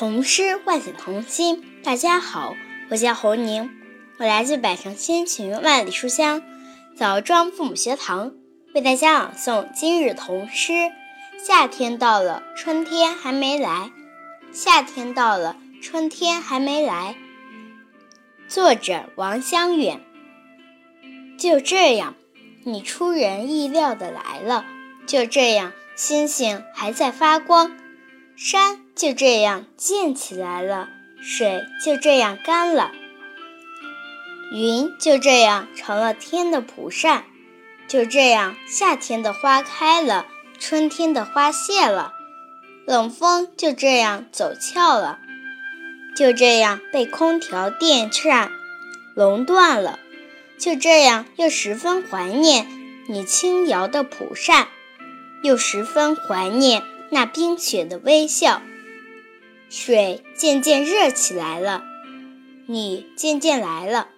童诗唤醒童心。大家好，我叫侯宁，我来自百城千群万里书香枣庄父母学堂，为大家朗诵今日童诗。夏天到了，春天还没来。夏天到了，春天还没来。作者王香远。就这样，你出人意料的来了。就这样，星星还在发光。山就这样建起来了，水就这样干了，云就这样成了天的蒲扇，就这样夏天的花开了，春天的花谢了，冷风就这样走俏了，就这样被空调电扇垄断了，就这样又十分怀念你轻摇的蒲扇，又十分怀念。那冰雪的微笑，水渐渐热起来了，你渐渐来了。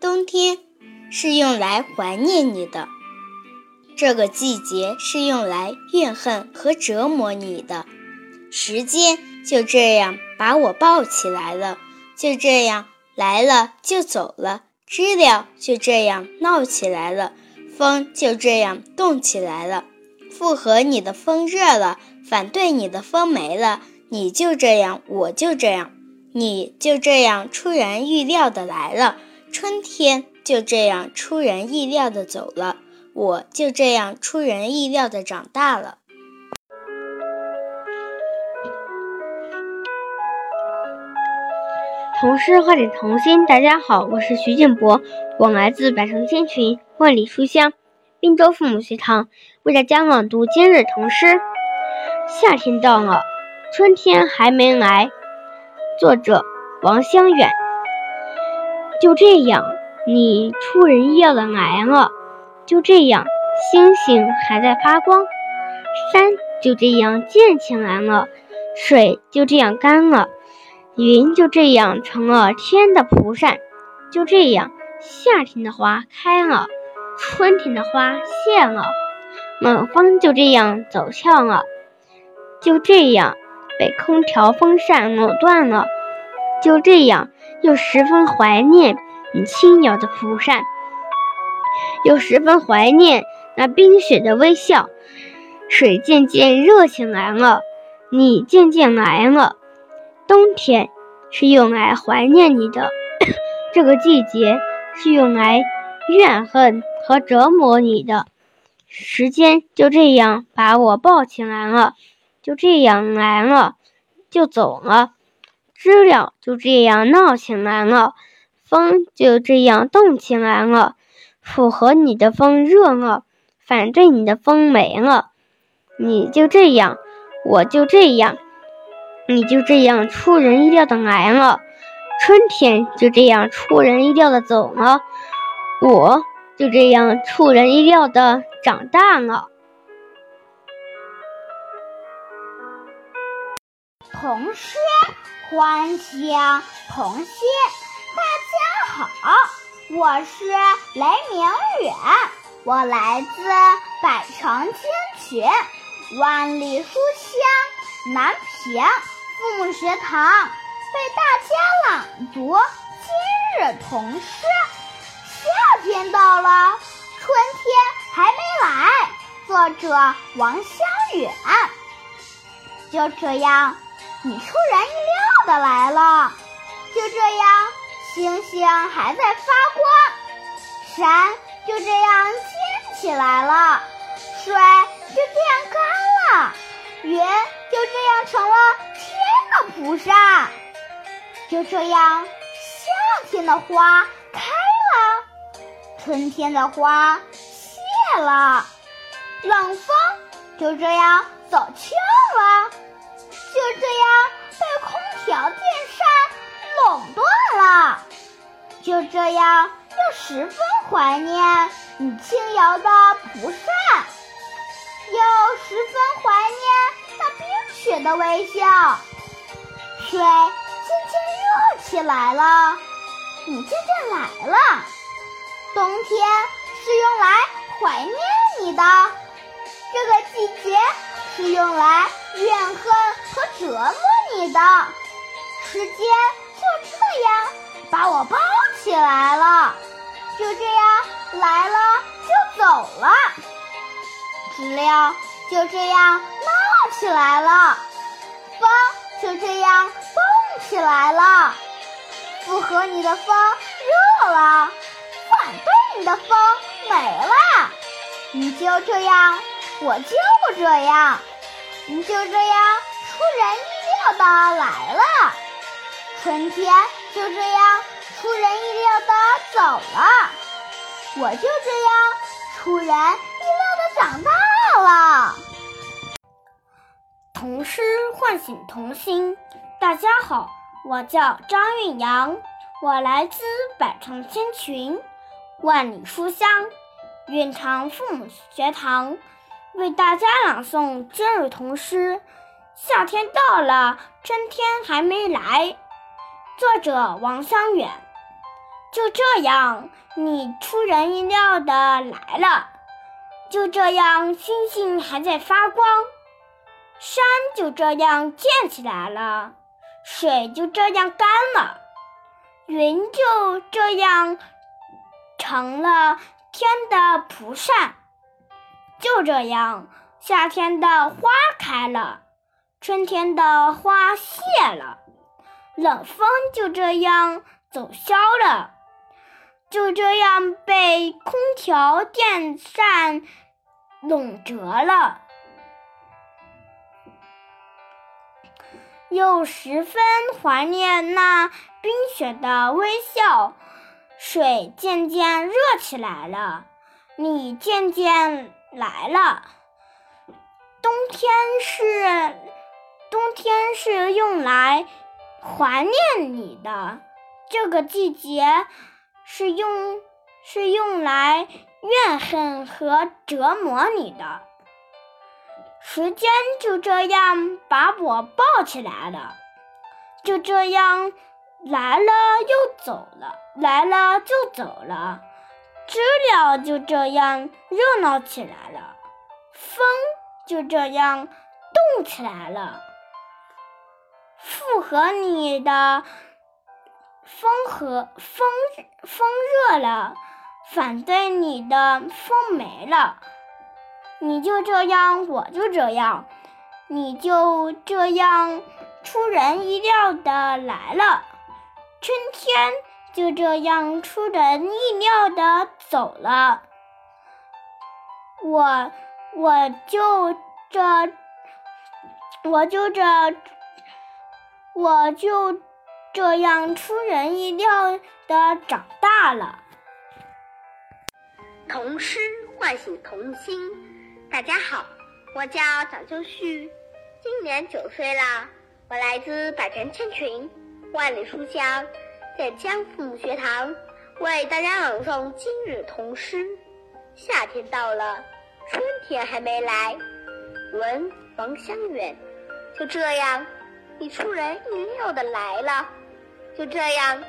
冬天是用来怀念你的，这个季节是用来怨恨和折磨你的。时间就这样把我抱起来了，就这样来了就走了。知了就这样闹起来了，风就这样动起来了。附和你的风热了。反对你的风没了，你就这样，我就这样，你就这样出人意料的来了，春天就这样出人意料的走了，我就这样出人意料的长大了。童诗唤醒童心，大家好，我是徐静博，我来自百城千群，万里书香，滨州父母学堂，为大家朗读今日童诗。夏天到了，春天还没来。作者王香远。就这样，你出人意料的来了。就这样，星星还在发光。山就这样建起来了，水就这样干了，云就这样成了天的蒲扇。就这样，夏天的花开了，春天的花谢了，冷风就这样走向了。就这样被空调风扇垄断了，就这样又十分怀念你轻摇的蒲扇，又十分怀念那冰雪的微笑。水渐渐热起来了，你渐渐来了。冬天是用来怀念你的，这个季节是用来怨恨和折磨你的。时间就这样把我抱起来了。就这样来了，就走了；知了就这样闹起来了，风就这样动起来了。符合你的风热了，反对你的风没了。你就这样，我就这样，你就这样出人意料的来了。春天就这样出人意料的走了，我就这样出人意料的长大了。童诗唤醒童心，大家好，我是雷明远，我来自百城千群，万里书香南平父母学堂，为大家朗读今日童诗。夏天到作者王香远。就这样。你出人意料的来了，就这样，星星还在发光，山就这样建起来了，水就这样干了，云就这样成了天的菩萨，就这样，夏天的花开了，春天的花谢了，冷风就这样走俏了。就这样被空调电扇垄断了，就这样又十分怀念你轻摇的蒲扇，又十分怀念那冰雪的微笑。水渐渐热起来了，你渐渐来了。冬天是用来怀念你的，这个季节是用来怨恨。和折磨你的时间就这样把我抱起来了，就这样来了就走了。知了就这样闹起来了，风就这样动起来了。不和你的风热了，反对你的风没了。你就这样，我就这样，你就这样出人意料的来了。春天就这样出人意料的走了，我就这样出人意料的长大了。童诗唤醒童心。大家好，我叫张韵阳，我来自百城千群，万里书香。愿常父母学堂，为大家朗诵今日童诗。夏天到了，春天还没来。作者王香远。就这样，你出人意料的来了。就这样，星星还在发光。山就这样建起来了，水就这样干了，云就这样成了。天的蒲扇，就这样，夏天的花开了，春天的花谢了，冷风就这样走消了，就这样被空调、电扇笼着了，又十分怀念那冰雪的微笑。水渐渐热起来了，你渐渐来了。冬天是冬天是用来怀念你的，这个季节是用是用来怨恨和折磨你的。时间就这样把我抱起来了，就这样。来了又走了，来了就走了，知了就这样热闹起来了，风就这样动起来了。附和你的风和风风热了，反对你的风没了。你就这样，我就这样，你就这样出人意料的来了。春天就这样出人意料的走了，我我就这我就这我就这样出人意料的长大了。童诗唤醒童心。大家好，我叫蒋秋旭，今年九岁啦，我来自百城千群。万里书香，在江父母学堂为大家朗诵今日童诗。夏天到了，春天还没来。闻王香远。就这样，你出人意料的来了。就这样，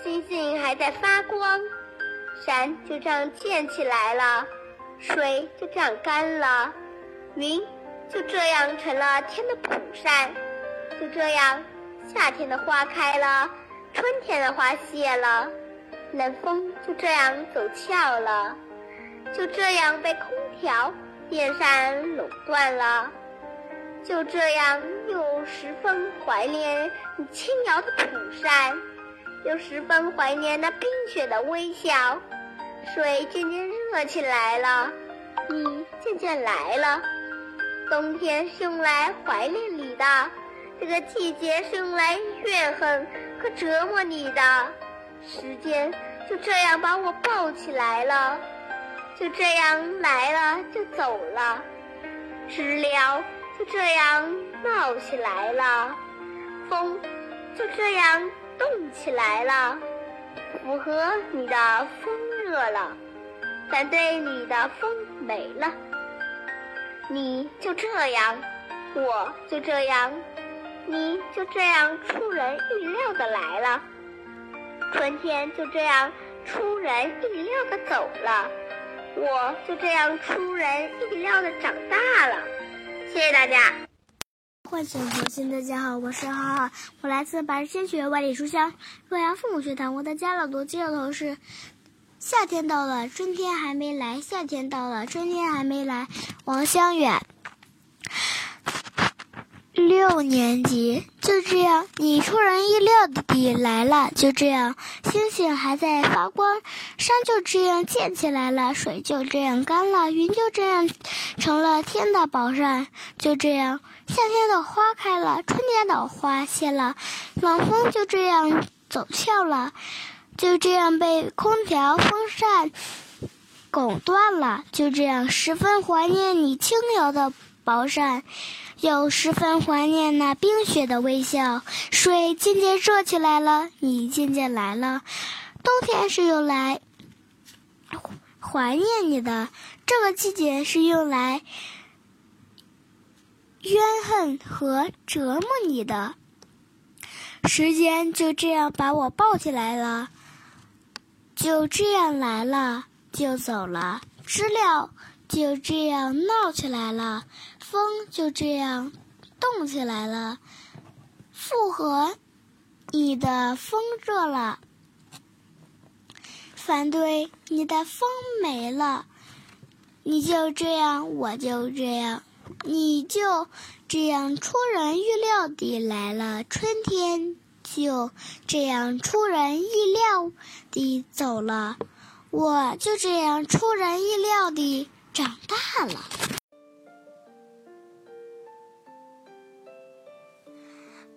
星星还在发光。山就这样建起来了，水就这样干了，云就这样成了天的蒲扇。就这样。夏天的花开了，春天的花谢了，冷风就这样走俏了，就这样被空调、电扇垄断了，就这样又十分怀念你轻摇的蒲扇，又十分怀念那冰雪的微笑。水渐渐热起来了，你渐渐来了，冬天是用来怀念你的。这个季节是用来怨恨可折磨你的，时间就这样把我抱起来了，就这样来了就走了，知了就这样闹起来了，风就这样动起来了，符合你的风热了，反对你的风没了，你就这样，我就这样。你就这样出人意料的来了，春天就这样出人意料的走了，我就这样出人意料的长大了。谢谢大家。唤醒童心。大家好，我是浩浩，我来自百世千学万里书香洛阳父母学堂。我的家朗读今日头是：夏天到了，春天还没来；夏天到了，春天还没来。王香远。六年级就这样，你出人意料的来了。就这样，星星还在发光，山就这样建起来了，水就这样干了，云就这样成了天的宝扇。就这样，夏天的花开了，春天的花谢了，冷风就这样走俏了，就这样被空调、风扇拱断了。就这样，十分怀念你轻柔的薄扇。又十分怀念那冰雪的微笑，水渐渐热起来了，你渐渐来了，冬天是用来怀念你的，这个季节是用来怨恨和折磨你的。时间就这样把我抱起来了，就这样来了，就走了，知了就这样闹起来了。风就这样动起来了，附和你的风热了，反对你的风没了，你就这样，我就这样，你就这样出人预料地来了，春天就这样出人意料地走了，我就这样出人意料地长大了。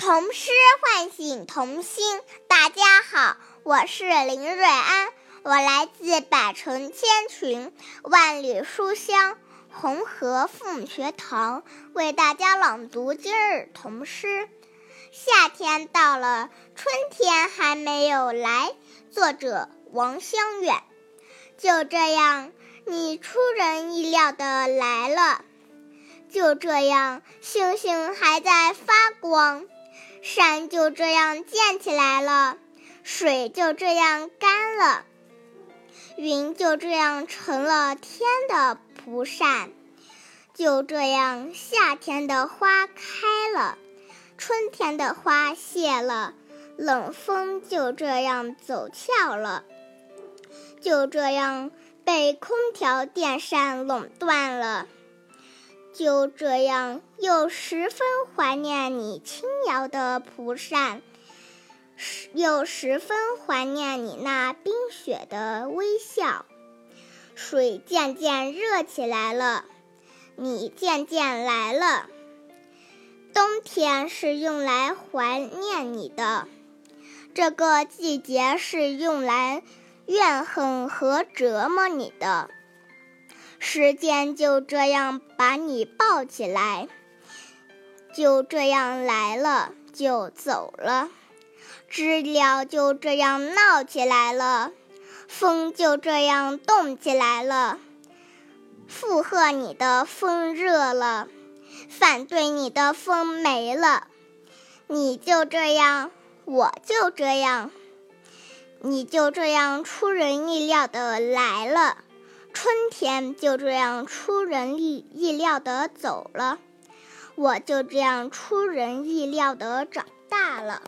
童诗唤醒童心。大家好，我是林瑞安，我来自百城千群、万里书香红河父母学堂，为大家朗读今日童诗。夏天到了，春天还没有来。作者王香远。就这样，你出人意料的来了。就这样，星星还在发光。山就这样建起来了，水就这样干了，云就这样成了天的蒲扇。就这样，夏天的花开了，春天的花谢了，冷风就这样走俏了。就这样，被空调、电扇垄断了。就这样，又十分怀念你轻摇的蒲扇，又十分怀念你那冰雪的微笑。水渐渐热起来了，你渐渐来了。冬天是用来怀念你的，这个季节是用来怨恨和折磨你的。时间就这样把你抱起来，就这样来了，就走了；知了就这样闹起来了，风就这样动起来了。附和你的风热了，反对你的风没了。你就这样，我就这样，你就这样出人意料的来了。春天就这样出人意意料的走了，我就这样出人意料的长大了。